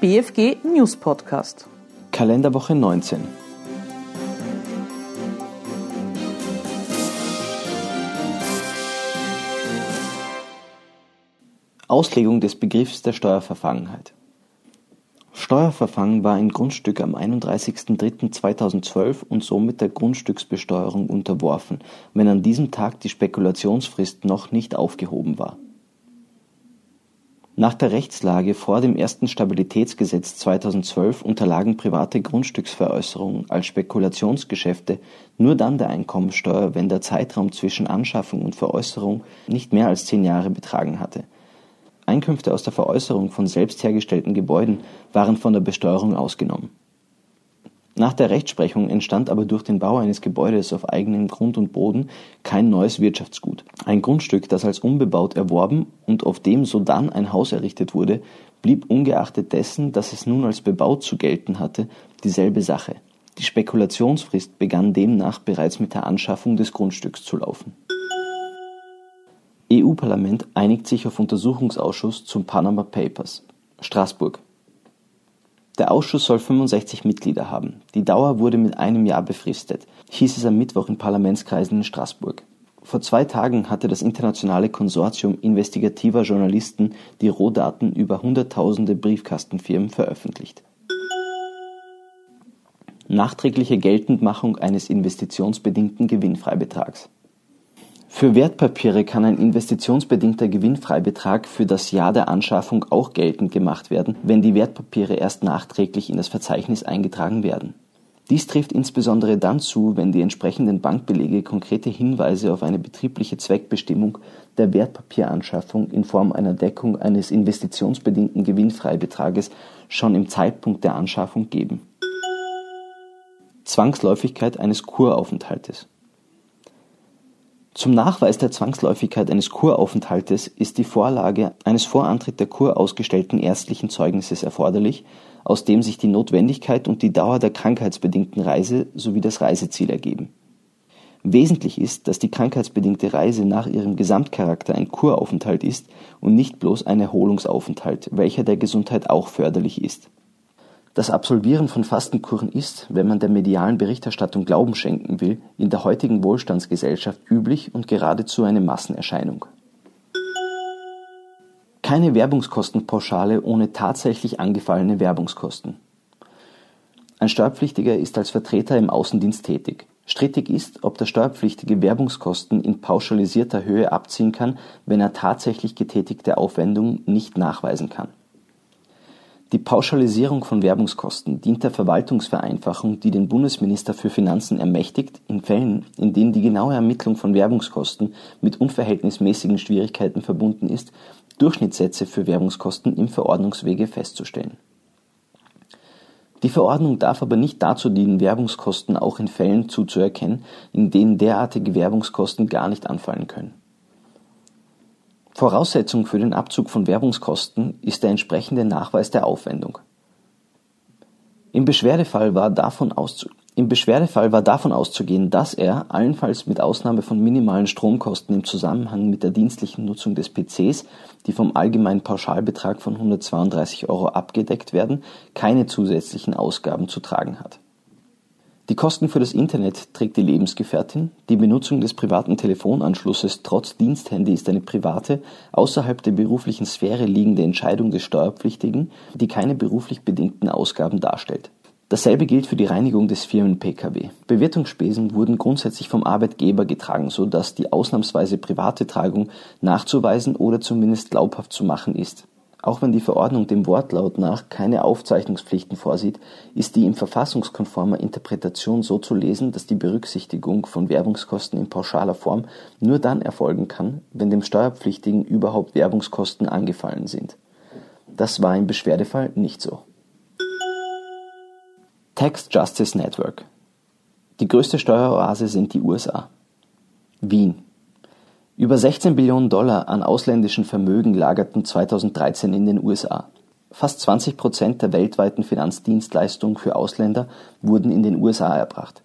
BFG News Podcast. Kalenderwoche 19. Auslegung des Begriffs der Steuerverfangenheit. Steuerverfangen war ein Grundstück am 31.03.2012 und somit der Grundstücksbesteuerung unterworfen, wenn an diesem Tag die Spekulationsfrist noch nicht aufgehoben war. Nach der Rechtslage vor dem ersten Stabilitätsgesetz 2012 unterlagen private Grundstücksveräußerungen als Spekulationsgeschäfte nur dann der Einkommensteuer, wenn der Zeitraum zwischen Anschaffung und Veräußerung nicht mehr als zehn Jahre betragen hatte Einkünfte aus der Veräußerung von selbst hergestellten Gebäuden waren von der Besteuerung ausgenommen. Nach der Rechtsprechung entstand aber durch den Bau eines Gebäudes auf eigenem Grund und Boden kein neues Wirtschaftsgut. Ein Grundstück, das als unbebaut erworben und auf dem sodann ein Haus errichtet wurde, blieb ungeachtet dessen, dass es nun als bebaut zu gelten hatte, dieselbe Sache. Die Spekulationsfrist begann demnach bereits mit der Anschaffung des Grundstücks zu laufen EU-Parlament einigt sich auf Untersuchungsausschuss zum Panama Papers. Straßburg. Der Ausschuss soll 65 Mitglieder haben. Die Dauer wurde mit einem Jahr befristet, hieß es am Mittwoch in Parlamentskreisen in Straßburg. Vor zwei Tagen hatte das internationale Konsortium investigativer Journalisten die Rohdaten über hunderttausende Briefkastenfirmen veröffentlicht. Nachträgliche Geltendmachung eines investitionsbedingten Gewinnfreibetrags für Wertpapiere kann ein investitionsbedingter Gewinnfreibetrag für das Jahr der Anschaffung auch geltend gemacht werden, wenn die Wertpapiere erst nachträglich in das Verzeichnis eingetragen werden. Dies trifft insbesondere dann zu, wenn die entsprechenden Bankbelege konkrete Hinweise auf eine betriebliche Zweckbestimmung der Wertpapieranschaffung in Form einer Deckung eines investitionsbedingten Gewinnfreibetrages schon im Zeitpunkt der Anschaffung geben. Zwangsläufigkeit eines Kuraufenthaltes zum Nachweis der Zwangsläufigkeit eines Kuraufenthaltes ist die Vorlage eines vor Antritt der Kur ausgestellten ärztlichen Zeugnisses erforderlich, aus dem sich die Notwendigkeit und die Dauer der krankheitsbedingten Reise sowie das Reiseziel ergeben. Wesentlich ist, dass die krankheitsbedingte Reise nach ihrem Gesamtcharakter ein Kuraufenthalt ist und nicht bloß ein Erholungsaufenthalt, welcher der Gesundheit auch förderlich ist das Absolvieren von Fastenkuren ist, wenn man der medialen Berichterstattung Glauben schenken will, in der heutigen Wohlstandsgesellschaft üblich und geradezu eine Massenerscheinung. Keine Werbungskostenpauschale ohne tatsächlich angefallene Werbungskosten. Ein Steuerpflichtiger ist als Vertreter im Außendienst tätig. Strittig ist, ob der Steuerpflichtige Werbungskosten in pauschalisierter Höhe abziehen kann, wenn er tatsächlich getätigte Aufwendungen nicht nachweisen kann die Pauschalisierung von Werbungskosten dient der Verwaltungsvereinfachung, die den Bundesminister für Finanzen ermächtigt, in Fällen, in denen die genaue Ermittlung von Werbungskosten mit unverhältnismäßigen Schwierigkeiten verbunden ist, Durchschnittssätze für Werbungskosten im Verordnungswege festzustellen. Die Verordnung darf aber nicht dazu dienen, Werbungskosten auch in Fällen zuzuerkennen, in denen derartige Werbungskosten gar nicht anfallen können Voraussetzung für den Abzug von Werbungskosten ist der entsprechende Nachweis der Aufwendung. Im Beschwerdefall war davon, Im Beschwerdefall war davon auszugehen, dass er, allenfalls mit Ausnahme von minimalen Stromkosten im Zusammenhang mit der dienstlichen Nutzung des PCs, die vom allgemeinen Pauschalbetrag von 132 Euro abgedeckt werden, keine zusätzlichen Ausgaben zu tragen hat die Kosten für das Internet trägt die Lebensgefährtin, die Benutzung des privaten Telefonanschlusses trotz Diensthandy ist eine private, außerhalb der beruflichen Sphäre liegende Entscheidung des Steuerpflichtigen, die keine beruflich bedingten Ausgaben darstellt. Dasselbe gilt für die Reinigung des Firmen-Pkw. Bewirtungsspesen wurden grundsätzlich vom Arbeitgeber getragen, so dass die ausnahmsweise private Tragung nachzuweisen oder zumindest glaubhaft zu machen ist auch wenn die Verordnung dem Wortlaut nach keine Aufzeichnungspflichten vorsieht, ist die in verfassungskonformer Interpretation so zu lesen, dass die Berücksichtigung von Werbungskosten in pauschaler Form nur dann erfolgen kann, wenn dem Steuerpflichtigen überhaupt Werbungskosten angefallen sind. Das war im Beschwerdefall nicht so. Tax Justice Network Die größte Steueroase sind die USA. Wien über 16 Billionen Dollar an ausländischen Vermögen lagerten 2013 in den USA. Fast 20 Prozent der weltweiten Finanzdienstleistungen für Ausländer wurden in den USA erbracht.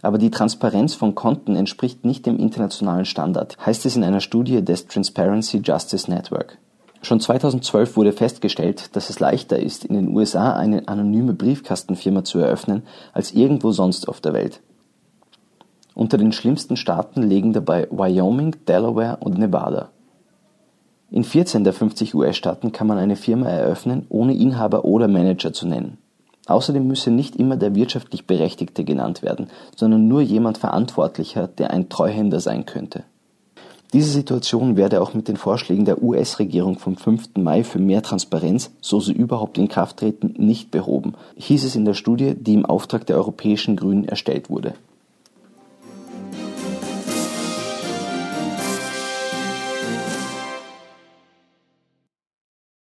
Aber die Transparenz von Konten entspricht nicht dem internationalen Standard, heißt es in einer Studie des Transparency Justice Network. Schon 2012 wurde festgestellt, dass es leichter ist, in den USA eine anonyme Briefkastenfirma zu eröffnen, als irgendwo sonst auf der Welt. Unter den schlimmsten Staaten liegen dabei Wyoming, Delaware und Nevada. In 14 der 50 US-Staaten kann man eine Firma eröffnen, ohne Inhaber oder Manager zu nennen. Außerdem müsse nicht immer der wirtschaftlich Berechtigte genannt werden, sondern nur jemand Verantwortlicher, der ein Treuhänder sein könnte diese Situation werde auch mit den Vorschlägen der US-Regierung vom 5. Mai für mehr Transparenz, so sie überhaupt in Kraft treten, nicht behoben, hieß es in der Studie, die im Auftrag der Europäischen Grünen erstellt wurde